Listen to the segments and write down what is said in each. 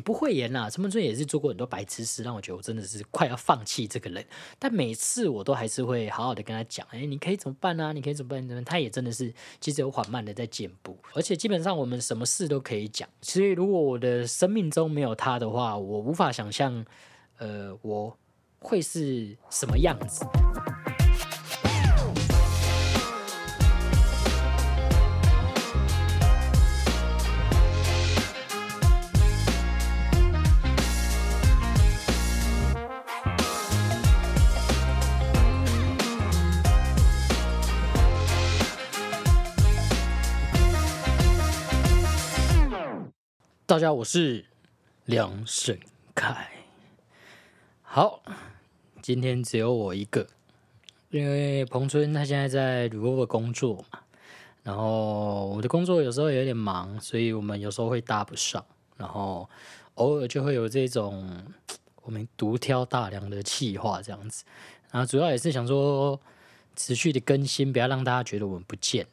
不会演啦，陈文春也是做过很多白痴事，让我觉得我真的是快要放弃这个人。但每次我都还是会好好的跟他讲，哎，你可以怎么办呢？你可以怎么办？怎么？他也真的是其实有缓慢的在进步，而且基本上我们什么事都可以讲。所以如果我的生命中没有他的话，我无法想象，呃，我会是什么样子。大家，我是梁胜凯。好，今天只有我一个，因为彭春他现在在鲁沃工作嘛，然后我的工作有时候有点忙，所以我们有时候会搭不上，然后偶尔就会有这种我们独挑大梁的气话这样子，然后主要也是想说持续的更新，不要让大家觉得我们不见。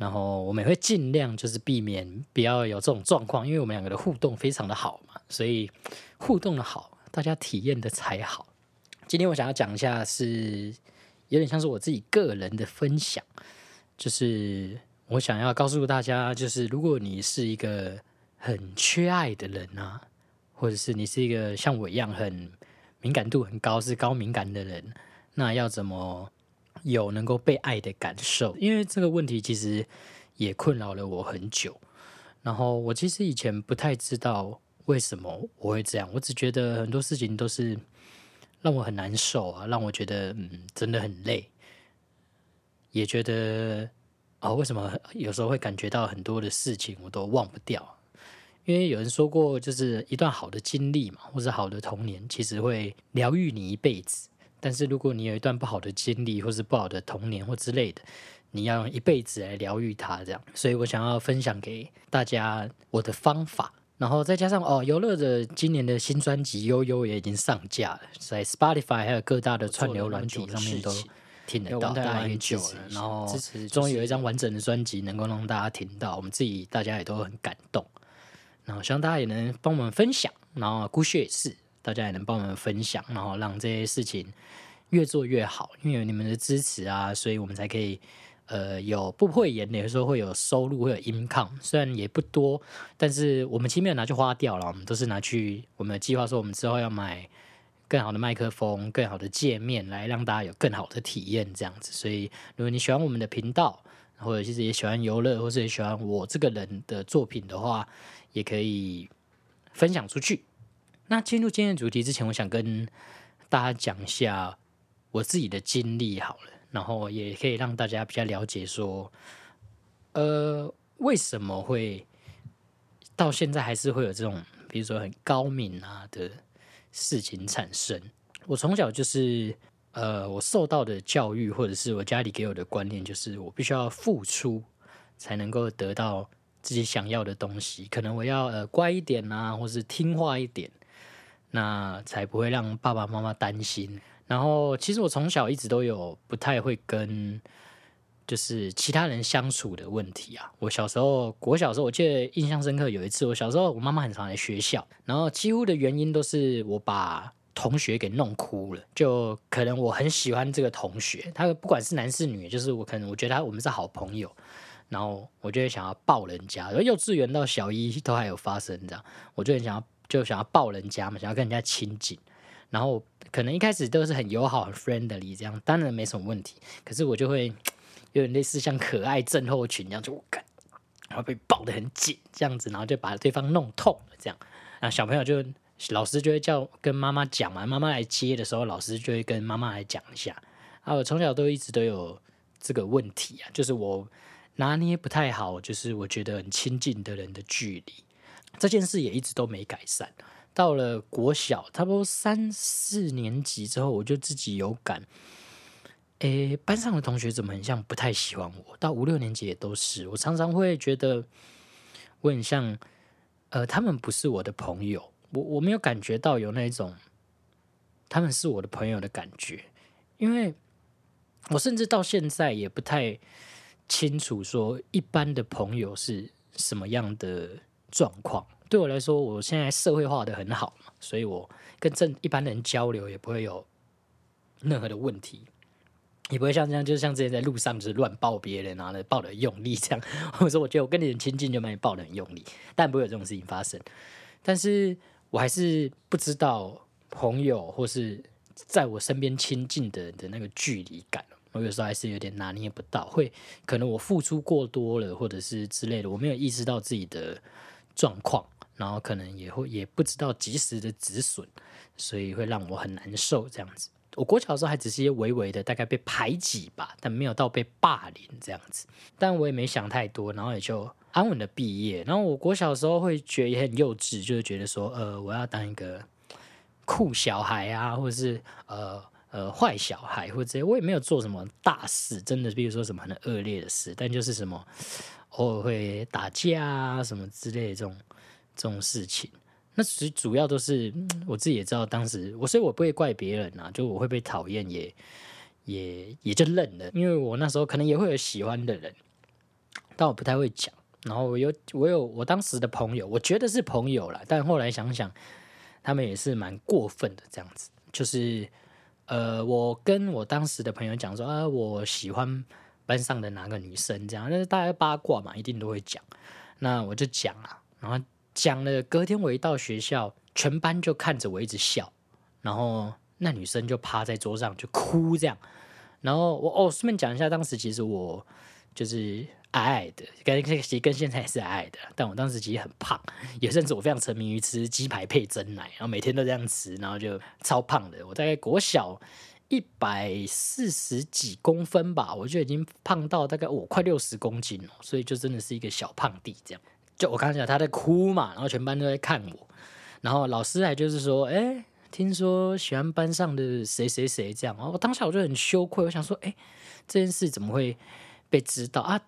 然后我们也会尽量就是避免不要有这种状况，因为我们两个的互动非常的好嘛，所以互动的好，大家体验的才好。今天我想要讲一下，是有点像是我自己个人的分享，就是我想要告诉大家，就是如果你是一个很缺爱的人啊，或者是你是一个像我一样很敏感度很高、是高敏感的人，那要怎么？有能够被爱的感受，因为这个问题其实也困扰了我很久。然后我其实以前不太知道为什么我会这样，我只觉得很多事情都是让我很难受啊，让我觉得嗯真的很累，也觉得啊为什么有时候会感觉到很多的事情我都忘不掉。因为有人说过，就是一段好的经历嘛，或者好的童年，其实会疗愈你一辈子。但是如果你有一段不好的经历，或是不好的童年或之类的，你要用一辈子来疗愈它，这样。所以我想要分享给大家我的方法，然后再加上哦，游乐的今年的新专辑《悠悠》也已经上架了，在 Spotify 还有各大的串流软体上面都听得到，大家也久了，然后终于有一张完整的专辑能够让大家听到，我们自己大家也都很感动，然后希望大家也能帮我们分享，然后孤血也是。大家也能帮我们分享，然后让这些事情越做越好。因为有你们的支持啊，所以我们才可以呃有不会演的，有时候会有收入，会有 income，虽然也不多，但是我们其实没有拿去花掉了，我们都是拿去我们的计划说，我们之后要买更好的麦克风、更好的界面，来让大家有更好的体验这样子。所以如果你喜欢我们的频道，或者其实也喜欢游乐，或者喜欢我这个人的作品的话，也可以分享出去。那进入今天的主题之前，我想跟大家讲一下我自己的经历好了，然后也可以让大家比较了解说，呃，为什么会到现在还是会有这种，比如说很高敏啊的事情产生。我从小就是，呃，我受到的教育或者是我家里给我的观念，就是我必须要付出才能够得到自己想要的东西，可能我要呃乖一点啊，或是听话一点。那才不会让爸爸妈妈担心。然后，其实我从小一直都有不太会跟就是其他人相处的问题啊。我小时候，我小时候我记得印象深刻，有一次我小时候，我妈妈很常来学校，然后几乎的原因都是我把同学给弄哭了。就可能我很喜欢这个同学，他不管是男是女，就是我可能我觉得他我们是好朋友，然后我就会想要抱人家。然后幼稚园到小一都还有发生这样，我就很想要。就想要抱人家嘛，想要跟人家亲近，然后可能一开始都是很友好、很 friendly 这样，当然没什么问题。可是我就会 有点类似像可爱症候群一样，就我感，然后被抱得很紧这样子，然后就把对方弄痛了这样。然后小朋友就老师就会叫跟妈妈讲嘛，妈妈来接的时候，老师就会跟妈妈来讲一下。啊，我从小都一直都有这个问题啊，就是我拿捏不太好，就是我觉得很亲近的人的距离。这件事也一直都没改善。到了国小，差不多三四年级之后，我就自己有感，诶，班上的同学怎么很像不太喜欢我？到五六年级也都是，我常常会觉得我很像，呃，他们不是我的朋友。我我没有感觉到有那种他们是我的朋友的感觉，因为我甚至到现在也不太清楚说一般的朋友是什么样的。状况对我来说，我现在社会化的很好嘛，所以我跟正一般人交流也不会有任何的问题，也不会像这样，就是像之前在路上就是乱抱别人啊，抱的用力这样，或者说我觉得我跟你很亲近就把你抱的很用力，但不会有这种事情发生。但是我还是不知道朋友或是在我身边亲近的人的那个距离感。我有时候还是有点拿捏不到，会可能我付出过多了，或者是之类的，我没有意识到自己的状况，然后可能也会也不知道及时的止损，所以会让我很难受这样子。我国小的时候还只是一些微微的，大概被排挤吧，但没有到被霸凌这样子。但我也没想太多，然后也就安稳的毕业。然后我国小的时候会觉得也很幼稚，就是觉得说，呃，我要当一个酷小孩啊，或者是呃。呃，坏小孩或者我也没有做什么大事，真的，比如说什么很恶劣的事，但就是什么偶尔会打架啊什么之类的这种这种事情。那其实主要都是我自己也知道，当时我所以我不会怪别人啊，就我会被讨厌，也也也就认了，因为我那时候可能也会有喜欢的人，但我不太会讲。然后我有我有我当时的朋友，我觉得是朋友了，但后来想想，他们也是蛮过分的，这样子就是。呃，我跟我当时的朋友讲说啊，我喜欢班上的哪个女生，这样，那是大家八卦嘛，一定都会讲。那我就讲啊，然后讲了，隔天我一到学校，全班就看着我一直笑，然后那女生就趴在桌上就哭这样。然后我哦，顺便讲一下，当时其实我就是。矮矮的，跟其实跟现在也是矮矮的，但我当时其实很胖，有阵子我非常沉迷于吃鸡排配真奶，然后每天都这样吃，然后就超胖的。我大概国小一百四十几公分吧，我就已经胖到大概我快六十公斤了，所以就真的是一个小胖弟这样。就我刚才讲他在哭嘛，然后全班都在看我，然后老师还就是说，哎，听说喜欢班上的谁谁谁这样，然后我当下我就很羞愧，我想说，哎，这件事怎么会被知道啊？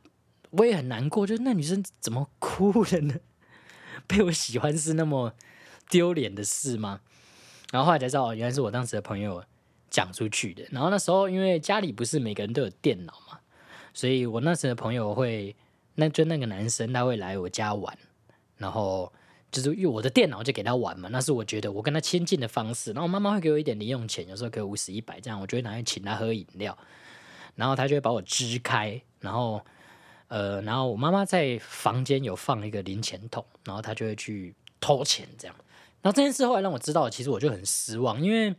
我也很难过，就是那女生怎么哭了呢？被我喜欢是那么丢脸的事吗？然后后来才知道，原来是我当时的朋友讲出去的。然后那时候因为家里不是每个人都有电脑嘛，所以我那时的朋友会，那就那个男生他会来我家玩，然后就是用我的电脑就给他玩嘛。那是我觉得我跟他亲近的方式。然后我妈妈会给我一点零用钱，有时候给我五十一百这样，我就会拿去请他喝饮料，然后他就会把我支开，然后。呃，然后我妈妈在房间有放一个零钱桶，然后她就会去偷钱这样。然后这件事后来让我知道，其实我就很失望，因为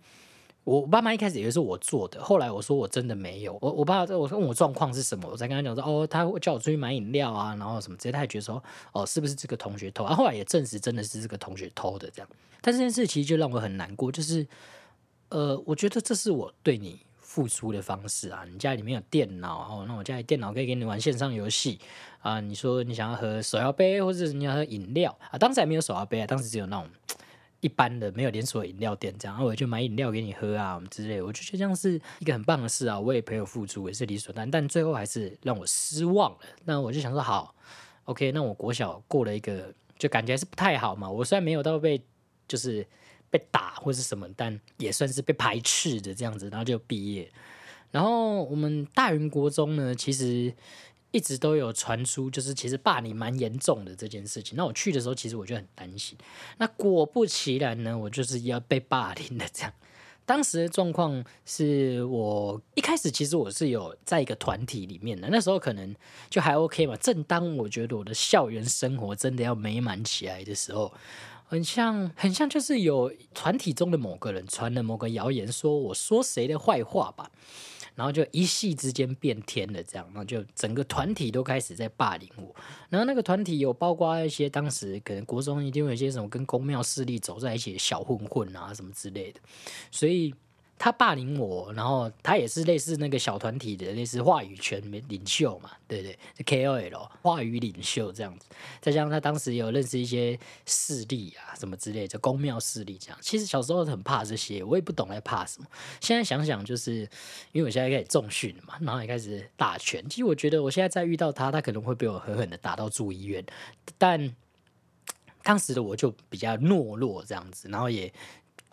我爸妈一开始以为是我做的，后来我说我真的没有。我我爸我问我状况是什么，我才跟他讲说，哦，他叫我出去买饮料啊，然后什么直接他也觉得说，哦，是不是这个同学偷？啊，后来也证实真的是这个同学偷的这样。但这件事其实就让我很难过，就是呃，我觉得这是我对你。付出的方式啊，你家里面有电脑哦，那我家里电脑可以给你玩线上游戏啊。你说你想要喝手摇杯，或者你要喝饮料啊，当时还没有手摇杯啊，当时只有那种一般的没有连锁饮料店这样，然后我就买饮料给你喝啊，之类，我就觉得这样是一个很棒的事啊，为朋友付出也是理所当然，但最后还是让我失望了。那我就想说，好，OK，那我国小过了一个，就感觉是不太好嘛。我虽然没有到被就是。被打或是什么，但也算是被排斥的这样子，然后就毕业。然后我们大云国中呢，其实一直都有传出，就是其实霸凌蛮严重的这件事情。那我去的时候，其实我就很担心。那果不其然呢，我就是要被霸凌的这样。当时的状况是我一开始其实我是有在一个团体里面的，那时候可能就还 OK 嘛。正当我觉得我的校园生活真的要美满起来的时候。很像，很像，就是有团体中的某个人传了某个谣言，说我说谁的坏话吧，然后就一夕之间变天了，这样，然后就整个团体都开始在霸凌我。然后那个团体有包括一些当时可能国中一定有一些什么跟公庙势力走在一起的小混混啊什么之类的，所以。他霸凌我，然后他也是类似那个小团体的类似话语权领袖嘛，对不对？KOL 话语领袖这样子，再加上他当时有认识一些势力啊，什么之类，就公庙势力这样。其实小时候很怕这些，我也不懂在怕什么。现在想想，就是因为我现在开始重训嘛，然后也开始打拳。其实我觉得我现在再遇到他，他可能会被我狠狠的打到住医院。但当时的我就比较懦弱这样子，然后也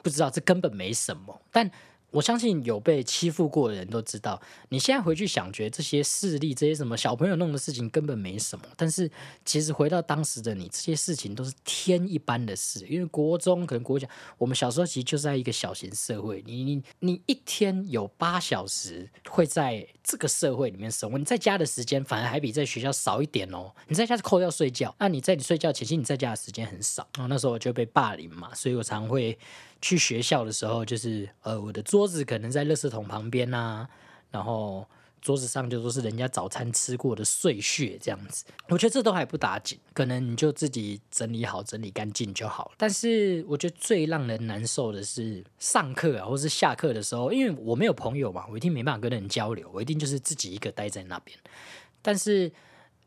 不知道这根本没什么，但。我相信有被欺负过的人都知道，你现在回去想，觉得这些事例、这些什么小朋友弄的事情根本没什么。但是其实回到当时的你，这些事情都是天一般的事。因为国中可能国小，我们小时候其实就在一个小型社会，你你你一天有八小时会在这个社会里面生活，你在家的时间反而还比在学校少一点哦。你在家是扣掉睡觉，那你在你睡觉前，其实你在家的时间很少。然后那时候我就被霸凌嘛，所以我常会。去学校的时候，就是呃，我的桌子可能在垃圾桶旁边呐，然后桌子上就都是人家早餐吃过的碎屑这样子。我觉得这都还不打紧，可能你就自己整理好、整理干净就好了。但是我觉得最让人难受的是上课啊，或是下课的时候，因为我没有朋友嘛，我一定没办法跟人交流，我一定就是自己一个待在那边。但是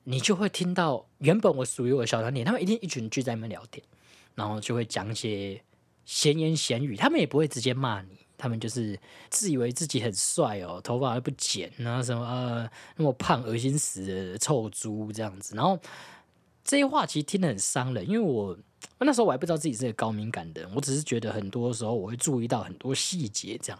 你就会听到原本我属于我的小团体，他们一定一群聚在那边聊天，然后就会讲一些。闲言闲语，他们也不会直接骂你，他们就是自以为自己很帅哦，头发还不剪，然后什么呃那么胖，恶心死臭猪这样子。然后这些话其实听得很伤人，因为我那时候我还不知道自己是个高敏感的人，我只是觉得很多时候我会注意到很多细节这样。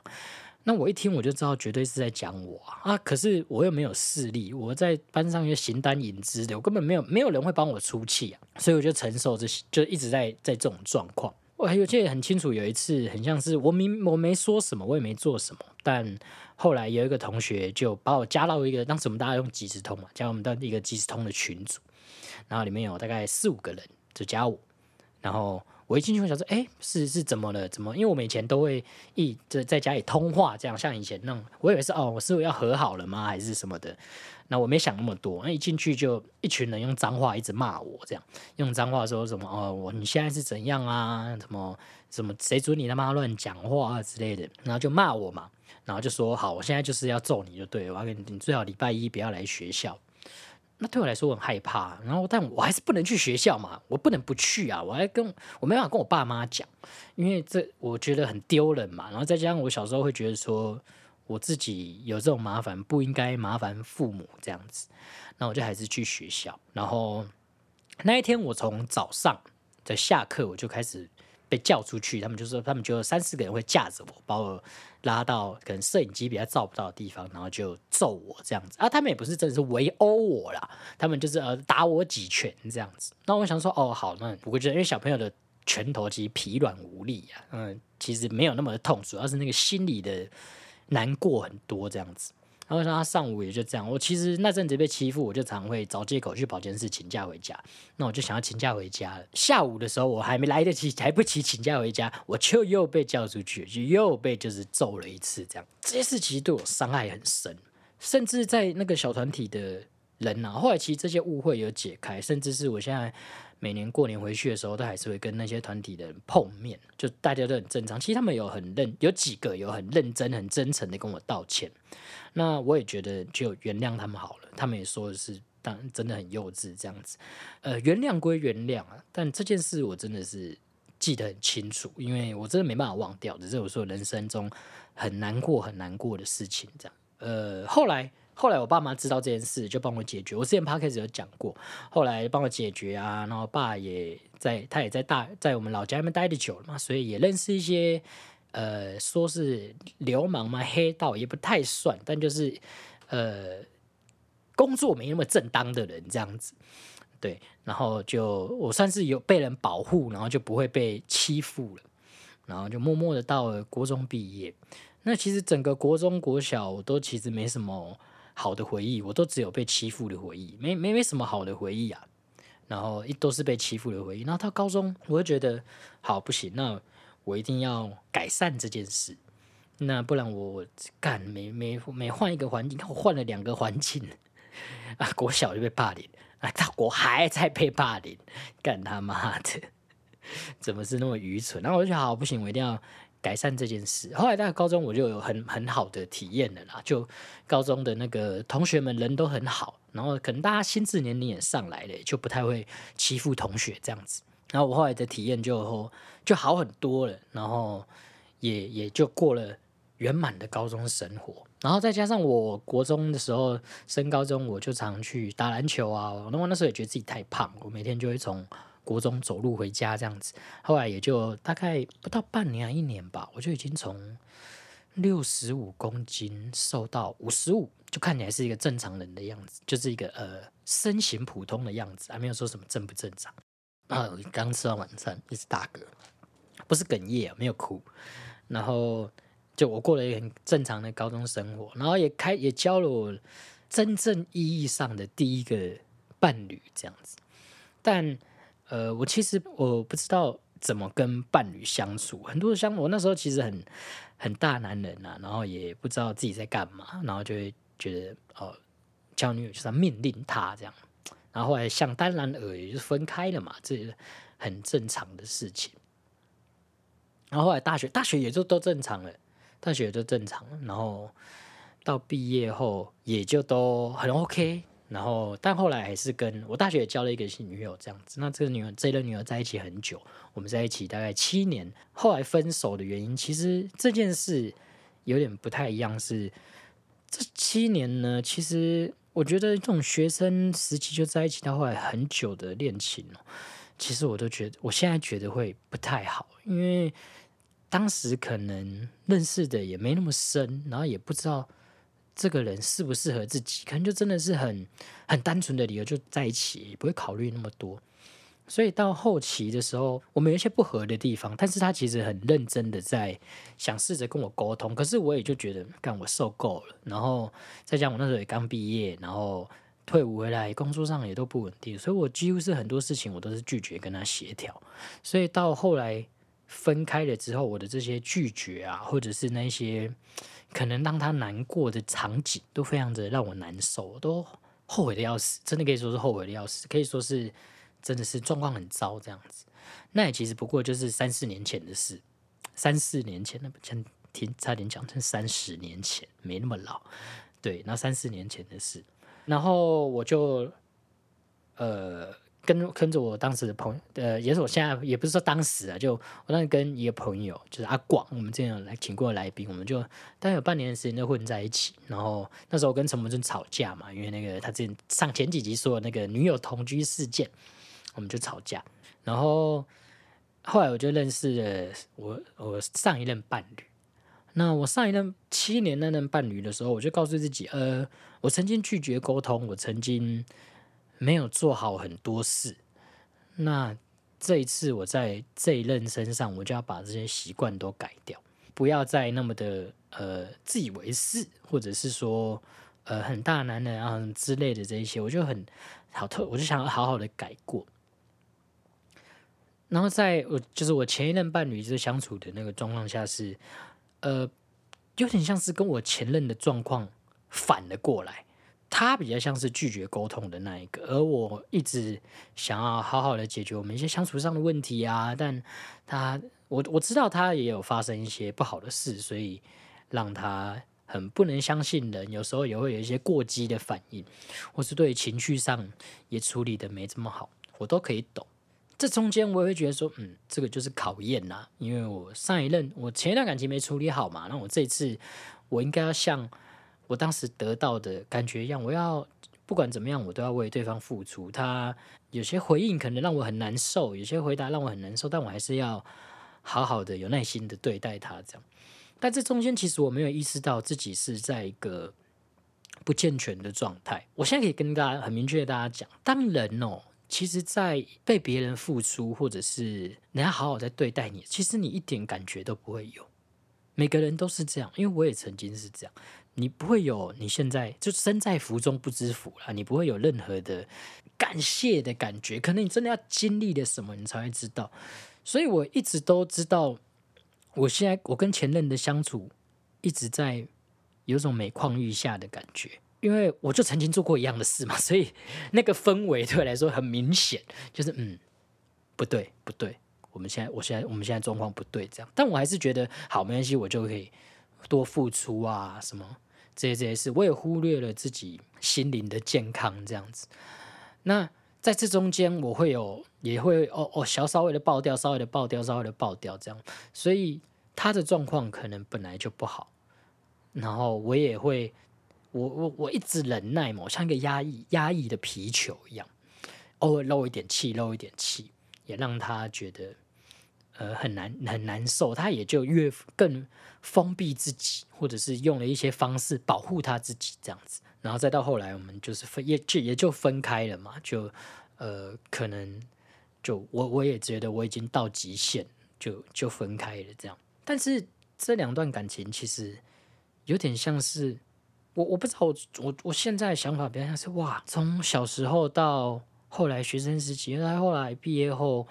那我一听我就知道绝对是在讲我啊，可是我又没有势力，我在班上又形单影只的，我根本没有没有人会帮我出气啊，所以我就承受这些，就一直在在这种状况。我还有记得很清楚，有一次很像是我明我没说什么，我也没做什么，但后来有一个同学就把我加到一个当时我们大家用即时通嘛，加我们到一个即时通的群组，然后里面有大概四五个人就加我，然后我一进去我想说，哎，是是怎么了？怎么？因为我们以前都会一在在家里通话，这样像以前那种，我以为是哦，我是要和好了吗？还是什么的？那我没想那么多，那一进去就一群人用脏话一直骂我，这样用脏话说什么哦，我你现在是怎样啊？什么什么谁准你他妈乱讲话啊之类的，然后就骂我嘛，然后就说好，我现在就是要揍你就对了，我要跟你，你最好礼拜一不要来学校。那对我来说我很害怕，然后但我还是不能去学校嘛，我不能不去啊，我还跟我没办法跟我爸妈讲，因为这我觉得很丢人嘛，然后再加上我小时候会觉得说。我自己有这种麻烦，不应该麻烦父母这样子，那我就还是去学校。然后那一天，我从早上的下课，我就开始被叫出去。他们就说，他们就三四个人会架着我，把我拉到可能摄影机比较照不到的地方，然后就揍我这样子。啊，他们也不是真的是围殴我啦，他们就是呃打我几拳这样子。那我想说，哦，好，那不过就是因为小朋友的拳头其实疲软无力啊，嗯，其实没有那么的痛，主要是那个心理的。难过很多这样子，然后他上午也就这样。我其实那阵子被欺负，我就常会找借口去保健室请假回家。那我就想要请假回家了。下午的时候，我还没来得及，来不及请假回家，我就又被叫出去，就又被就是揍了一次。这样这些事其实对我伤害很深，甚至在那个小团体的人啊，后来其实这些误会有解开，甚至是我现在。每年过年回去的时候，都还是会跟那些团体的人碰面，就大家都很正常。其实他们有很认，有几个有很认真、很真诚的跟我道歉。那我也觉得就原谅他们好了。他们也说的是，当真的很幼稚这样子。呃，原谅归原谅啊，但这件事我真的是记得很清楚，因为我真的没办法忘掉，只是我说人生中很难过、很难过的事情。这样，呃，后来。后来我爸妈知道这件事，就帮我解决。我之前 p o d c 有讲过，后来帮我解决啊。然后爸也在，他也在大在我们老家那边待的久了嘛，所以也认识一些呃，说是流氓嘛，黑道也不太算，但就是呃，工作没那么正当的人这样子。对，然后就我算是有被人保护，然后就不会被欺负了，然后就默默的到了国中毕业。那其实整个国中国小我都其实没什么。好的回忆，我都只有被欺负的回忆，没没没什么好的回忆啊。然后一都是被欺负的回忆。然后到高中，我就觉得好不行，那我一定要改善这件事。那不然我干每每每换一个环境，我换了两个环境 啊，国小就被霸凌，啊，到国还在被霸凌，干他妈的，怎么是那么愚蠢？然后我就觉得好不行，我一定要。改善这件事，后来到高中我就有很很好的体验了啦。就高中的那个同学们人都很好，然后可能大家心智年龄也上来了，就不太会欺负同学这样子。然后我后来的体验就就好很多了，然后也也就过了圆满的高中生活。然后再加上我国中的时候升高中，我就常去打篮球啊。那我那时候也觉得自己太胖，我每天就会从。国中走路回家这样子，后来也就大概不到半年啊一年吧，我就已经从六十五公斤瘦到五十五，就看起来是一个正常人的样子，就是一个呃身形普通的样子，还没有说什么正不正常。啊，刚吃完晚餐，一直打嗝，不是哽咽，没有哭。然后就我过了一个很正常的高中生活，然后也开也交了我真正意义上的第一个伴侣这样子。但呃，我其实我不知道怎么跟伴侣相处，很多的相我那时候其实很很大男人呐，然后也不知道自己在干嘛，然后就会觉得哦，交女友就是要命令他这样。然后后来想当然尔，也就是分开了嘛，这很正常的事情。然后后来大学，大学也就都正常了，大学也就正常了。然后到毕业后也就都很 OK。然后但后来还是跟我大学也交了一个新女友这样子。那这个女友这个女友在一起很久，我们在一起大概七年。后来分手的原因，其实这件事有点不太一样。是这七年呢，其实。我觉得这种学生时期就在一起到后来很久的恋情哦，其实我都觉得，我现在觉得会不太好，因为当时可能认识的也没那么深，然后也不知道这个人适不适合自己，可能就真的是很很单纯的理由就在一起，不会考虑那么多。所以到后期的时候，我们有一些不合的地方，但是他其实很认真的在想试着跟我沟通，可是我也就觉得，干我受够了。然后再讲我那时候也刚毕业，然后退伍回来，工作上也都不稳定，所以我几乎是很多事情我都是拒绝跟他协调。所以到后来分开了之后，我的这些拒绝啊，或者是那些可能让他难过的场景，都非常的让我难受，都后悔的要死，真的可以说是后悔的要死，可以说是。真的是状况很糟这样子，那也其实不过就是三四年前的事，三四年前那不差听差点讲成三十年前，没那么老，对，那三四年前的事，然后我就呃跟跟着我当时的朋友，呃，也是我现在也不是说当时啊，就我当时跟一个朋友，就是阿广，我们这样来请过来宾，我们就大概有半年的时间就混在一起，然后那时候跟陈柏尊吵架嘛，因为那个他之前上前几集说的那个女友同居事件。我们就吵架，然后后来我就认识了我我上一任伴侣。那我上一任七年那任伴侣的时候，我就告诉自己，呃，我曾经拒绝沟通，我曾经没有做好很多事。那这一次我在这一任身上，我就要把这些习惯都改掉，不要再那么的呃自以为是，或者是说呃很大男人啊之类的这一些，我就很好特，我就想要好好的改过。然后在我就是我前一任伴侣就是相处的那个状况下是，呃，有点像是跟我前任的状况反了过来，他比较像是拒绝沟通的那一个，而我一直想要好好的解决我们一些相处上的问题啊，但他我我知道他也有发生一些不好的事，所以让他很不能相信人，有时候也会有一些过激的反应，或是对情绪上也处理的没这么好，我都可以懂。这中间我也会觉得说，嗯，这个就是考验呐，因为我上一任我前一段感情没处理好嘛，那我这次我应该要像我当时得到的感觉一样，我要不管怎么样，我都要为对方付出。他有些回应可能让我很难受，有些回答让我很难受，但我还是要好好的、有耐心的对待他。这样，但这中间其实我没有意识到自己是在一个不健全的状态。我现在可以跟大家很明确的大家讲，当人哦。其实，在被别人付出，或者是人家好好在对待你，其实你一点感觉都不会有。每个人都是这样，因为我也曾经是这样。你不会有你现在就身在福中不知福了，你不会有任何的感谢的感觉。可能你真的要经历了什么，你才会知道。所以我一直都知道，我现在我跟前任的相处，一直在有种每况愈下的感觉。因为我就曾经做过一样的事嘛，所以那个氛围对我来说很明显，就是嗯，不对不对，我们现在我现在我们现在状况不对这样，但我还是觉得好没关系，我就可以多付出啊什么这些这些事，我也忽略了自己心灵的健康这样子。那在这中间，我会有也会哦哦小稍微的爆掉，稍微的爆掉，稍微的爆掉这样，所以他的状况可能本来就不好，然后我也会。我我我一直忍耐嘛，像一个压抑压抑的皮球一样，偶尔漏一点气，漏一点气，也让他觉得呃很难很难受，他也就越更封闭自己，或者是用了一些方式保护他自己这样子。然后再到后来，我们就是分也就也就分开了嘛，就呃可能就我我也觉得我已经到极限，就就分开了这样。但是这两段感情其实有点像是我我不知道我我我现在想法比较像是哇，从小时候到后来学生时期，再后来毕业后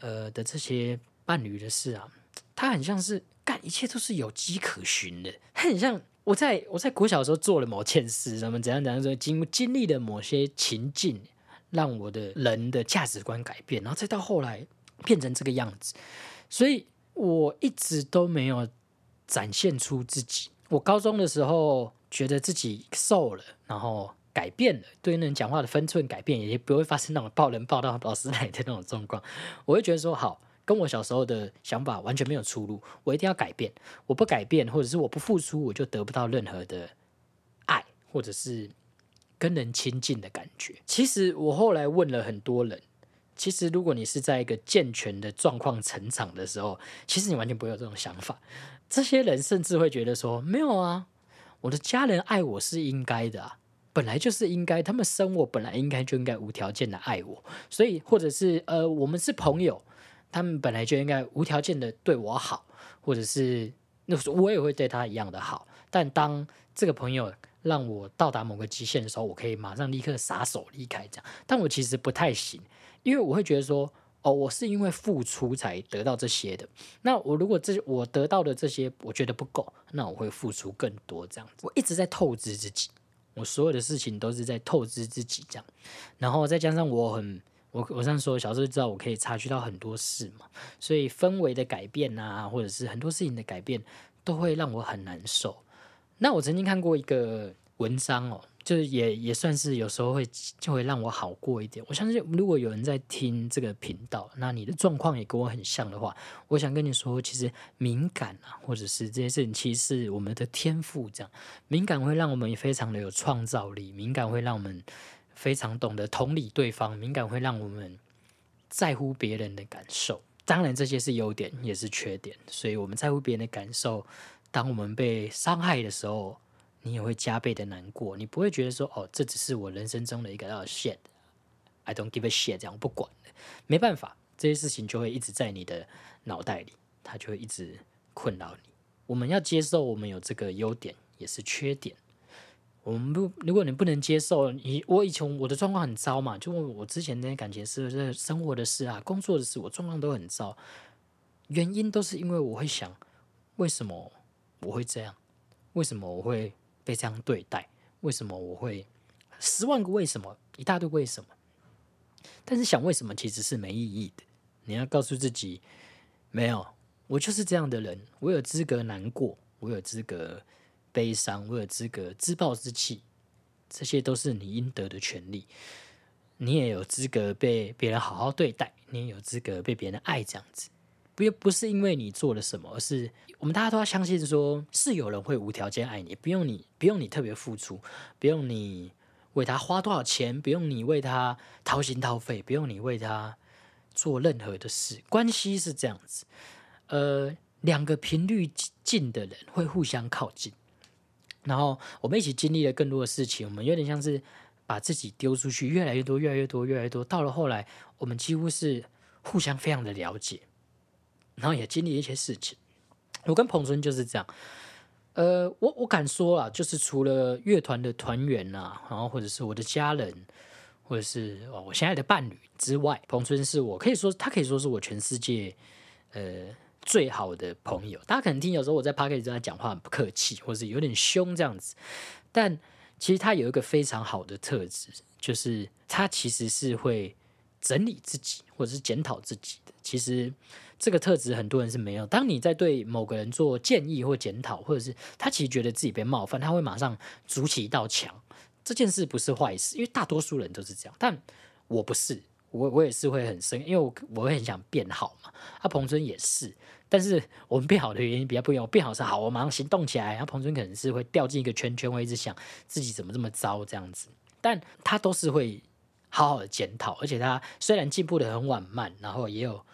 呃的这些伴侣的事啊，他很像是干一切都是有迹可循的，他很像。我在我在国小的时候做了某件事，什么怎样怎样说经经历了某些情境，让我的人的价值观改变，然后再到后来变成这个样子，所以我一直都没有展现出自己。我高中的时候觉得自己瘦了，然后改变了，对人讲话的分寸改变，也不会发生那种爆人爆到老师来的那种状况。我会觉得说好。跟我小时候的想法完全没有出入，我一定要改变。我不改变，或者是我不付出，我就得不到任何的爱，或者是跟人亲近的感觉。其实我后来问了很多人，其实如果你是在一个健全的状况成长的时候，其实你完全不会有这种想法。这些人甚至会觉得说：没有啊，我的家人爱我是应该的啊，本来就是应该，他们生我本来应该就应该无条件的爱我。所以，或者是呃，我们是朋友。他们本来就应该无条件的对我好，或者是那时候我也会对他一样的好。但当这个朋友让我到达某个极限的时候，我可以马上立刻撒手离开，这样。但我其实不太行，因为我会觉得说，哦，我是因为付出才得到这些的。那我如果这我得到的这些我觉得不够，那我会付出更多，这样子。我一直在透支自己，我所有的事情都是在透支自己，这样。然后再加上我很。我我上次说，小时候知道我可以察觉到很多事嘛，所以氛围的改变啊，或者是很多事情的改变，都会让我很难受。那我曾经看过一个文章哦，就是也也算是有时候会就会让我好过一点。我相信如果有人在听这个频道，那你的状况也跟我很像的话，我想跟你说，其实敏感啊，或者是这些事情，其实是我们的天赋。这样敏感会让我们非常的有创造力，敏感会让我们。非常懂得同理对方，敏感会让我们在乎别人的感受。当然，这些是优点，也是缺点。所以，我们在乎别人的感受。当我们被伤害的时候，你也会加倍的难过。你不会觉得说：“哦，这只是我人生中的一个 shit，I don't give a shit。”这样不管的，没办法，这些事情就会一直在你的脑袋里，它就会一直困扰你。我们要接受，我们有这个优点，也是缺点。我们不，如果你不能接受，你我以前我的状况很糟嘛，就我之前那些感情事、这生活的事啊、工作的事，我状况都很糟。原因都是因为我会想，为什么我会这样？为什么我会被这样对待？为什么我会十万个为什么，一大堆为什么？但是想为什么其实是没意义的。你要告诉自己，没有，我就是这样的人，我有资格难过，我有资格。悲伤，我有资格自暴自弃，这些都是你应得的权利。你也有资格被别人好好对待，你也有资格被别人爱，这样子。不不是因为你做了什么，而是我们大家都要相信，说是有人会无条件爱你，不用你不用你特别付出，不用你为他花多少钱，不用你为他掏心掏肺，不用你为他做任何的事。关系是这样子，呃，两个频率近的人会互相靠近。然后我们一起经历了更多的事情，我们有点像是把自己丢出去，越来越多，越来越多，越来越多。到了后来，我们几乎是互相非常的了解，然后也经历一些事情。我跟彭春就是这样，呃，我我敢说啊，就是除了乐团的团员啊，然后或者是我的家人，或者是哦我现在的伴侣之外，彭春是我可以说他可以说是我全世界，呃。最好的朋友，大家可能听有时候我在 p a r k e 跟他讲话很不客气，或者是有点凶这样子，但其实他有一个非常好的特质，就是他其实是会整理自己或者是检讨自己的。其实这个特质很多人是没有。当你在对某个人做建议或检讨，或者是他其实觉得自己被冒犯，他会马上筑起一道墙。这件事不是坏事，因为大多数人都是这样，但我不是。我我也是会很生，因为我我会很想变好嘛。啊，彭尊也是，但是我们变好的原因比较不一样。我变好是好，我马上行动起来。然后彭尊可能是会掉进一个圈圈，会一直想自己怎么这么糟这样子。但他都是会好好的检讨，而且他虽然进步的很缓慢，然后也有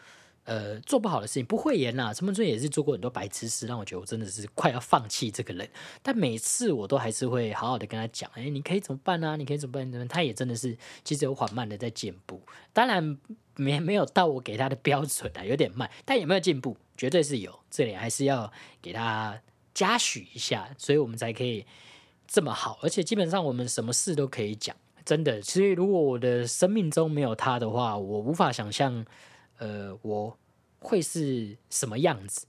呃做不好的事情，不会演呐。陈梦春也是做过很多白痴事，让我觉得我真的是快要放弃这个人。但每次我都还是会好好的跟他讲，哎，你可以怎么办呢？你可以怎么办？怎么？他也真的是其实有缓慢的在进步，当然没没有到我给他的标准啊，有点慢，但有没有进步？绝对是有，这里还是要给他嘉许一下，所以我们才可以这么好，而且基本上我们什么事都可以讲，真的。所以如果我的生命中没有他的话，我无法想象，呃，我会是什么样子。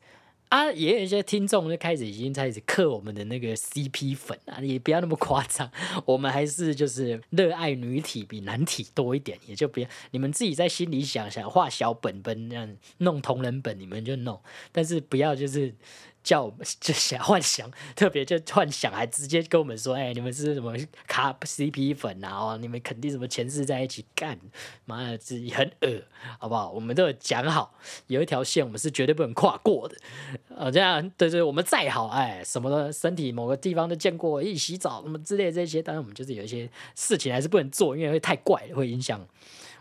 啊，也有一些听众就开始已经开始刻我们的那个 CP 粉啊，也不要那么夸张，我们还是就是热爱女体比男体多一点，也就不要你们自己在心里想想画小本本那样弄同人本，你们就弄，但是不要就是。叫我们 就想幻想，特别就幻想，还直接跟我们说：“哎，你们是什么卡 CP 粉啊？哦，你们肯定什么前世在一起干，妈的，自己很恶，好不好？我们都有讲好，有一条线我们是绝对不能跨过的。呃，这样对对，我们再好，哎，什么的身体某个地方都见过，一起洗澡什么之类这些，但是我们就是有一些事情还是不能做，因为会太怪，会影响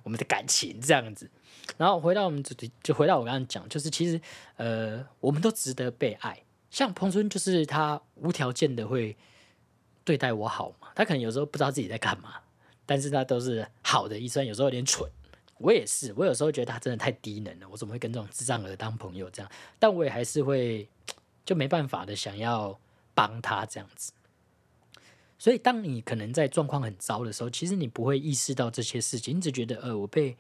我们的感情这样子。”然后回到我们主题，就回到我刚刚讲，就是其实，呃，我们都值得被爱。像彭春，就是他无条件的会对待我好嘛。他可能有时候不知道自己在干嘛，但是他都是好的。医生有时候有点蠢，我也是。我有时候觉得他真的太低能了，我怎么会跟这种智障儿当朋友这样？但我也还是会就没办法的想要帮他这样子。所以，当你可能在状况很糟的时候，其实你不会意识到这些事情，你只觉得呃，我被。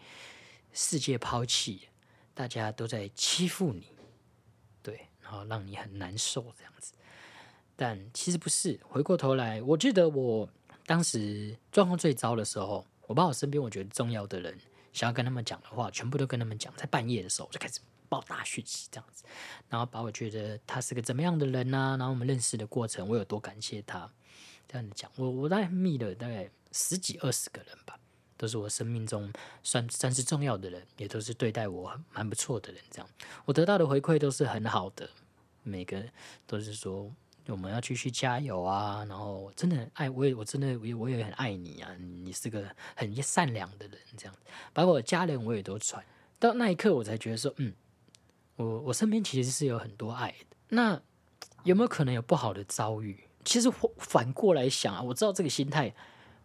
世界抛弃，大家都在欺负你，对，然后让你很难受这样子。但其实不是，回过头来，我记得我当时状况最糟的时候，我把我身边我觉得重要的人，想要跟他们讲的话，全部都跟他们讲。在半夜的时候，就开始报大讯息这样子，然后把我觉得他是个怎么样的人呐，然后我们认识的过程，我有多感谢他，这样子讲。我我大概密了大概十几二十个人吧。都是我生命中算算是重要的人，也都是对待我蛮不错的人。这样，我得到的回馈都是很好的，每个都是说我们要继续加油啊。然后真的爱我，也我真的我我也很爱你啊，你是个很善良的人。这样，包括家人我也都传。到那一刻，我才觉得说，嗯，我我身边其实是有很多爱的。那有没有可能有不好的遭遇？其实反过来想啊，我知道这个心态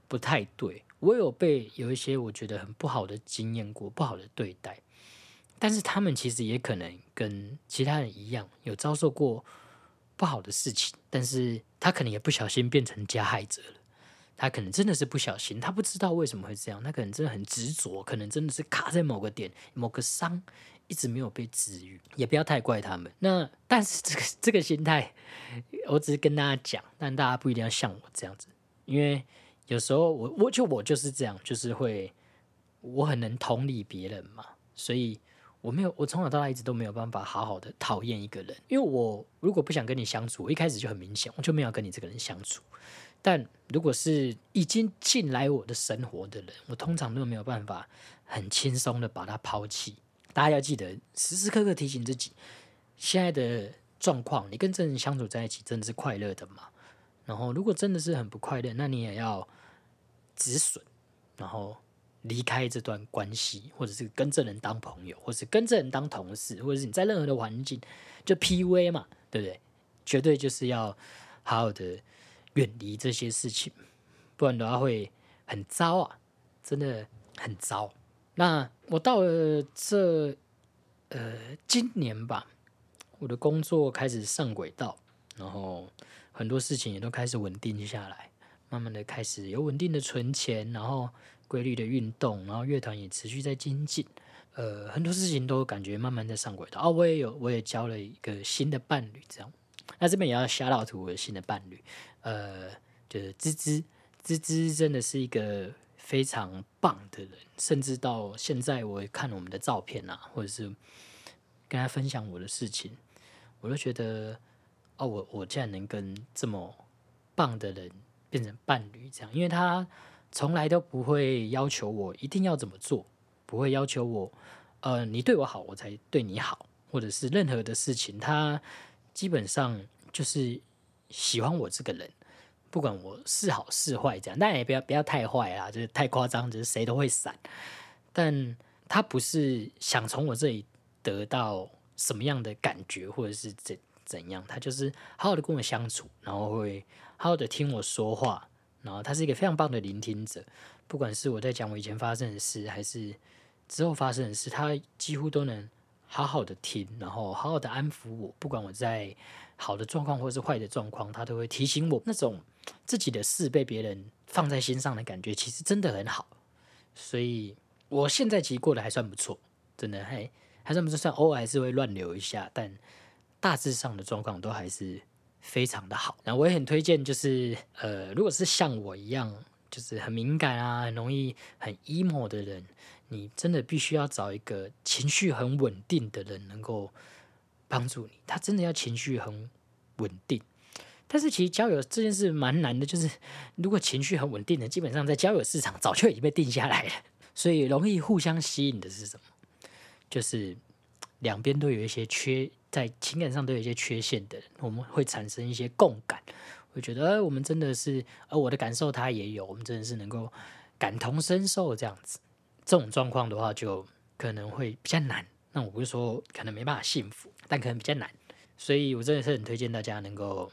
不太对。我有被有一些我觉得很不好的经验过，不好的对待，但是他们其实也可能跟其他人一样，有遭受过不好的事情，但是他可能也不小心变成加害者了。他可能真的是不小心，他不知道为什么会这样，他可能真的很执着，可能真的是卡在某个点、某个伤，一直没有被治愈。也不要太怪他们。那但是这个这个心态，我只是跟大家讲，但大家不一定要像我这样子，因为。有时候我我就我就是这样，就是会我很能同理别人嘛，所以我没有我从小到大一直都没有办法好好的讨厌一个人，因为我如果不想跟你相处，我一开始就很明显，我就没有跟你这个人相处。但如果是已经进来我的生活的人，我通常都没有办法很轻松的把他抛弃。大家要记得时时刻刻提醒自己，现在的状况，你跟这人相处在一起真的是快乐的吗？然后如果真的是很不快乐，那你也要。止损，然后离开这段关系，或者是跟这人当朋友，或是跟这人当同事，或者是你在任何的环境就 P V 嘛，对不对？绝对就是要好好的远离这些事情，不然的话会很糟啊，真的很糟。那我到了这呃今年吧，我的工作开始上轨道，然后很多事情也都开始稳定下来。慢慢的开始有稳定的存钱，然后规律的运动，然后乐团也持续在精进，呃，很多事情都感觉慢慢在上轨道。哦，我也有，我也交了一个新的伴侣，这样。那这边也要瞎老图我的新的伴侣，呃，就是芝芝，芝芝真的是一个非常棒的人，甚至到现在我看我们的照片啊，或者是跟他分享我的事情，我都觉得，哦，我我竟然能跟这么棒的人。变成伴侣这样，因为他从来都不会要求我一定要怎么做，不会要求我，呃，你对我好我才对你好，或者是任何的事情，他基本上就是喜欢我这个人，不管我是好是坏这样，但也不要不要太坏啊，就是太夸张，就是谁都会散。但他不是想从我这里得到什么样的感觉，或者是怎怎样，他就是好好的跟我相处，然后会好好的听我说话，然后他是一个非常棒的聆听者，不管是我在讲我以前发生的事，还是之后发生的事，他几乎都能好好的听，然后好好的安抚我，不管我在好的状况或是坏的状况，他都会提醒我。那种自己的事被别人放在心上的感觉，其实真的很好。所以我现在其实过得还算不错，真的还还算不错，算偶尔还是会乱流一下，但大致上的状况都还是非常的好。那我也很推荐，就是呃，如果是像我一样，就是很敏感啊，很容易很 emo 的人。你真的必须要找一个情绪很稳定的人，能够帮助你。他真的要情绪很稳定，但是其实交友这件事蛮难的。就是如果情绪很稳定的，基本上在交友市场早就已经被定下来了。所以容易互相吸引的是什么？就是两边都有一些缺，在情感上都有一些缺陷的人，我们会产生一些共感，会觉得，呃，我们真的是，呃，我的感受他也有，我们真的是能够感同身受这样子。这种状况的话，就可能会比较难。那我不是说可能没办法幸福，但可能比较难。所以我真的是很推荐大家能够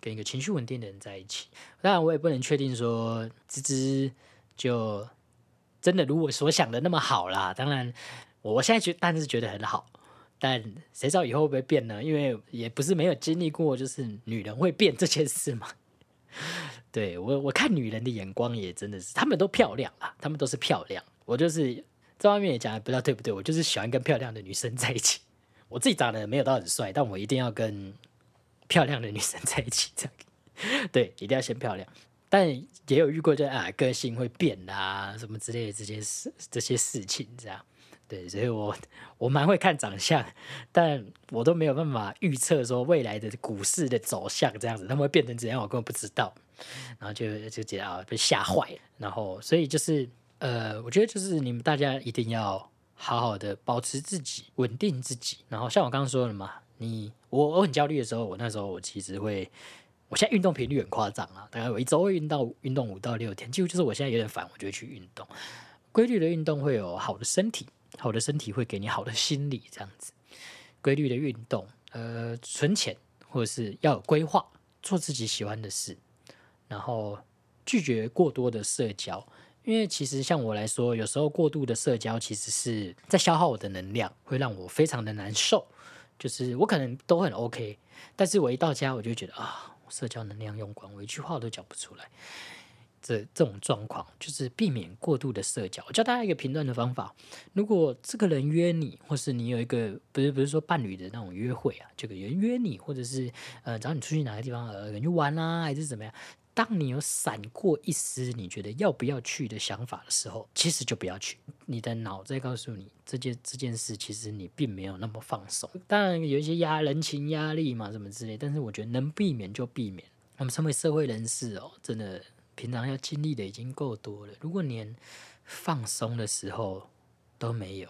跟一个情绪稳定的人在一起。当然，我也不能确定说芝芝就真的如我所想的那么好啦。当然，我现在觉但是觉得很好，但谁知道以后会不会变呢？因为也不是没有经历过，就是女人会变这件事嘛。对我，我看女人的眼光也真的是，她们都漂亮啊，她们都是漂亮。我就是在外面也讲，不知道对不对？我就是喜欢跟漂亮的女生在一起。我自己长得没有到很帅，但我一定要跟漂亮的女生在一起。这样对，一定要先漂亮。但也有遇过，就啊，个性会变啊，什么之类的这些事，这些事情这样。对，所以我我蛮会看长相，但我都没有办法预测说未来的股市的走向这样子，他们会变成怎样，我根本不知道。然后就就觉得啊，被吓坏了。然后所以就是。呃，我觉得就是你们大家一定要好好的保持自己，稳定自己。然后像我刚刚说了嘛，你我我很焦虑的时候，我那时候我其实会，我现在运动频率很夸张啊，大概我一周会运到运动五到六天，几乎就是我现在有点烦，我就会去运动。规律的运动会有好的身体，好的身体会给你好的心理，这样子。规律的运动，呃，存钱或者是要有规划，做自己喜欢的事，然后拒绝过多的社交。因为其实像我来说，有时候过度的社交其实是在消耗我的能量，会让我非常的难受。就是我可能都很 OK，但是我一到家我就觉得啊，社交能量用光，我一句话都讲不出来。这这种状况就是避免过度的社交。我教大家一个评断的方法：如果这个人约你，或是你有一个不是不是说伴侣的那种约会啊，这个人约你，或者是呃找你出去哪个地方呃去玩啊，还是怎么样？当你有闪过一丝你觉得要不要去的想法的时候，其实就不要去。你的脑在告诉你，这件这件事其实你并没有那么放松。当然有一些压人情压力嘛，什么之类，但是我觉得能避免就避免。我们身为社会人士哦，真的平常要经历的已经够多了。如果连放松的时候都没有，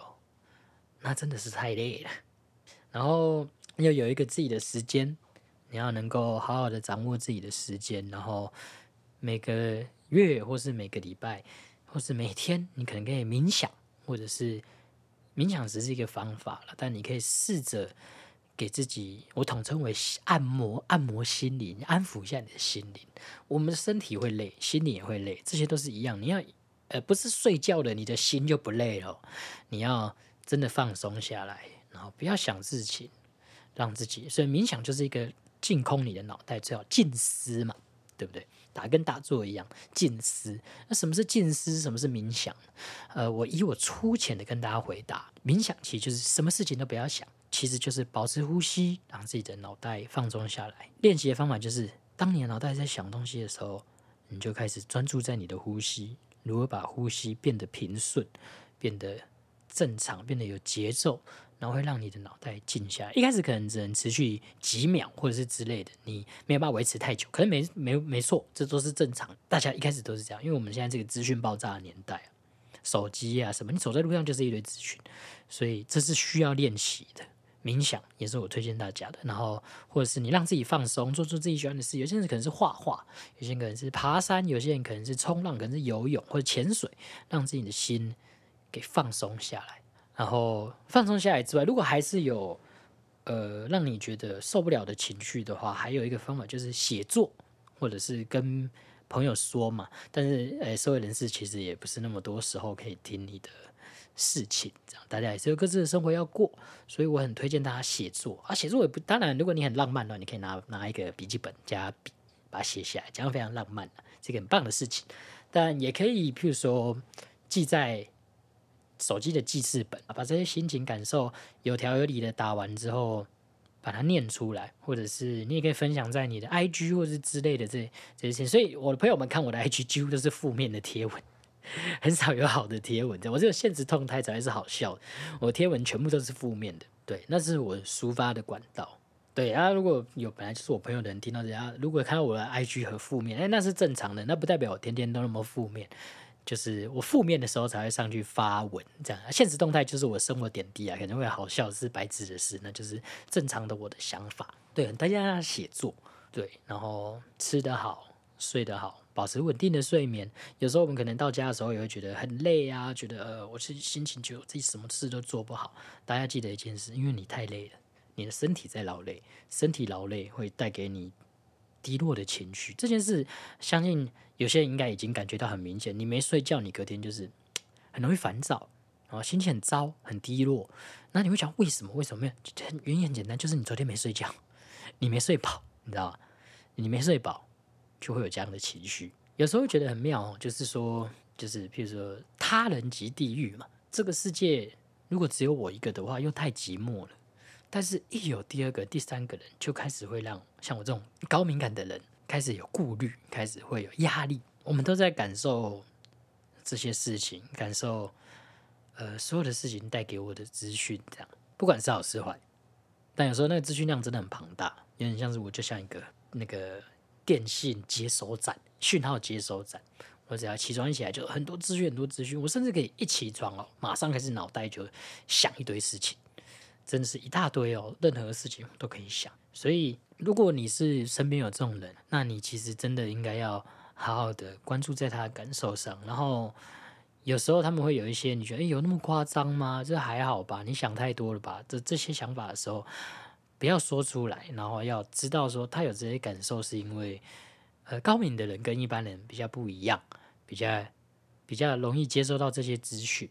那真的是太累了。然后要有一个自己的时间。你要能够好好的掌握自己的时间，然后每个月或是每个礼拜或是每天，你可能可以冥想，或者是冥想只是一个方法了，但你可以试着给自己，我统称为按摩，按摩心灵，安抚一下你的心灵。我们的身体会累，心里也会累，这些都是一样。你要呃，不是睡觉了，你的心就不累了。你要真的放松下来，然后不要想事情，让自己。所以冥想就是一个。净空你的脑袋，最好静思嘛，对不对？打跟打坐一样，静思。那什么是静思？什么是冥想？呃，我以我粗浅的跟大家回答，冥想其实就是什么事情都不要想，其实就是保持呼吸，让自己的脑袋放松下来。练习的方法就是，当你的脑袋在想东西的时候，你就开始专注在你的呼吸，如何把呼吸变得平顺，变得正常，变得有节奏。然后会让你的脑袋静下来。一开始可能只能持续几秒，或者是之类的，你没有办法维持太久。可能没没没错，这都是正常。大家一开始都是这样，因为我们现在这个资讯爆炸的年代，手机啊什么，你走在路上就是一堆资讯，所以这是需要练习的。冥想也是我推荐大家的。然后或者是你让自己放松，做出自己喜欢的事。有些人可能是画画，有些人可能是爬山，有些人可能是冲浪，可能是游泳或者潜水，让自己的心给放松下来。然后放松下来之外，如果还是有呃让你觉得受不了的情绪的话，还有一个方法就是写作，或者是跟朋友说嘛。但是呃，社会人士其实也不是那么多时候可以听你的事情，这样大家也是有各自的生活要过，所以我很推荐大家写作啊。写作也不当然，如果你很浪漫的话，你可以拿拿一个笔记本加笔把它写下来，这样非常浪漫这个很棒的事情。但也可以，譬如说记在。手机的记事本，把这些心情感受有条有理的打完之后，把它念出来，或者是你也可以分享在你的 IG 或是之类的这这些。所以我的朋友们看我的 IG 几乎都是负面的贴文，很少有好的贴文。我只有现实动态才会是好笑，我贴文全部都是负面的。对，那是我抒发的管道。对啊，如果有本来就是我朋友的人听到这样，如果看到我的 IG 和负面，哎，那是正常的，那不代表我天天都那么负面。就是我负面的时候才会上去发文，这样现实动态就是我生活点滴啊，可能会好笑是白纸的事，那就是正常的我的想法。对，大家写作，对，然后吃得好，睡得好，保持稳定的睡眠。有时候我们可能到家的时候也会觉得很累啊，觉得呃，我是心情就自己什么事都做不好。大家记得一件事，因为你太累了，你的身体在劳累，身体劳累会带给你。低落的情绪这件事，相信有些人应该已经感觉到很明显。你没睡觉，你隔天就是很容易烦躁，然后心情很糟、很低落。那你会想为什么？为什么？原因很简单，就是你昨天没睡觉，你没睡饱，你知道吗？你没睡饱就会有这样的情绪。有时候觉得很妙，就是说，就是譬如说，他人即地狱嘛。这个世界如果只有我一个的话，又太寂寞了。但是，一有第二个、第三个人，就开始会让像我这种高敏感的人开始有顾虑，开始会有压力。我们都在感受这些事情，感受呃所有的事情带给我的资讯，这样不管是好是坏。但有时候那个资讯量真的很庞大，有点像是我就像一个那个电信接收站、讯号接收站。我只要起床起来就很多资讯、很多资讯，我甚至可以一起床哦，马上开始脑袋就想一堆事情。真的是一大堆哦，任何事情都可以想。所以，如果你是身边有这种人，那你其实真的应该要好好的关注在他的感受上。然后，有时候他们会有一些你觉得，有那么夸张吗？这还好吧？你想太多了吧？这这些想法的时候，不要说出来。然后要知道说，他有这些感受是因为，呃，高敏的人跟一般人比较不一样，比较比较容易接收到这些资讯。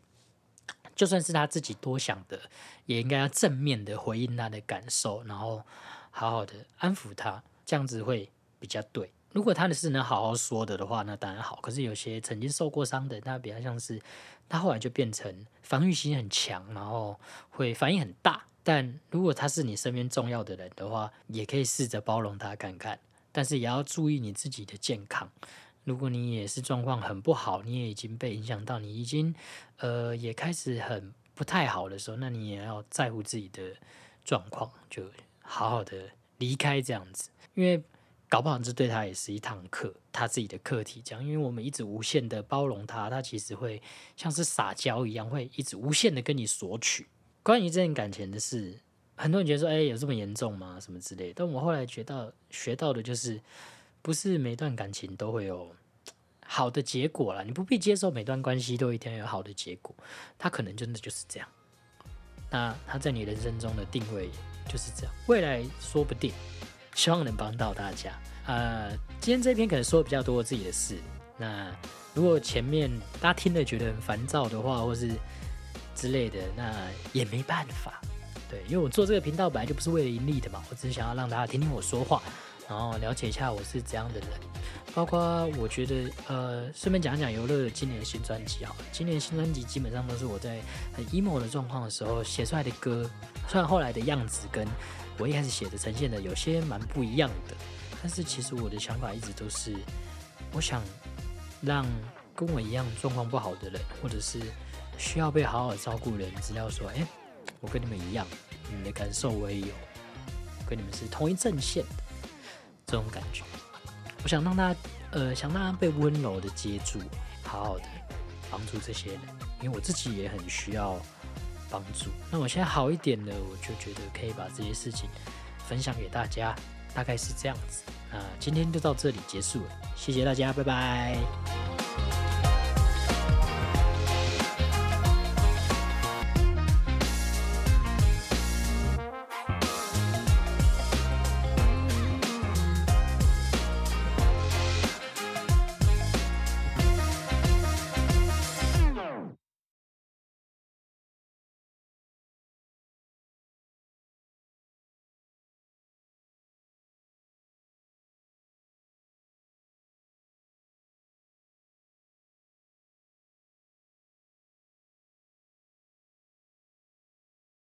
就算是他自己多想的，也应该要正面的回应他的感受，然后好好的安抚他，这样子会比较对。如果他的事能好好说的的话，那当然好。可是有些曾经受过伤的，那比较像是他后来就变成防御心很强，然后会反应很大。但如果他是你身边重要的人的话，也可以试着包容他看看，但是也要注意你自己的健康。如果你也是状况很不好，你也已经被影响到，你已经呃也开始很不太好的时候，那你也要在乎自己的状况，就好好的离开这样子，因为搞不好这对他也是一堂课，他自己的课题这样。因为我们一直无限的包容他，他其实会像是撒娇一样，会一直无限的跟你索取。关于这件感情的事，很多人觉得说，哎，有这么严重吗？什么之类。但我后来觉到学到的就是。不是每段感情都会有好的结果了，你不必接受每段关系都一定要有好的结果，他可能真的就是这样。那他在你人生中的定位就是这样，未来说不定，希望能帮到大家。呃，今天这篇可能说的比较多自己的事，那如果前面大家听了觉得很烦躁的话，或是之类的，那也没办法。对，因为我做这个频道本来就不是为了盈利的嘛，我只是想要让大家听听我说话。然后了解一下我是怎样的人，包括我觉得，呃，顺便讲讲游乐今年的新专辑哈。今年新专辑基本上都是我在很 emo 的状况的时候写出来的歌，虽然后来的样子跟我一开始写的呈现的有些蛮不一样的，但是其实我的想法一直都是，我想让跟我一样状况不好的人，或者是需要被好好照顾的人，知道说，哎，我跟你们一样，你们的感受我也有，跟你们是同一阵线的。这种感觉，我想让他，呃，想让他被温柔的接住，好好的帮助这些人，因为我自己也很需要帮助。那我现在好一点了，我就觉得可以把这些事情分享给大家，大概是这样子。那今天就到这里结束了，谢谢大家，拜拜。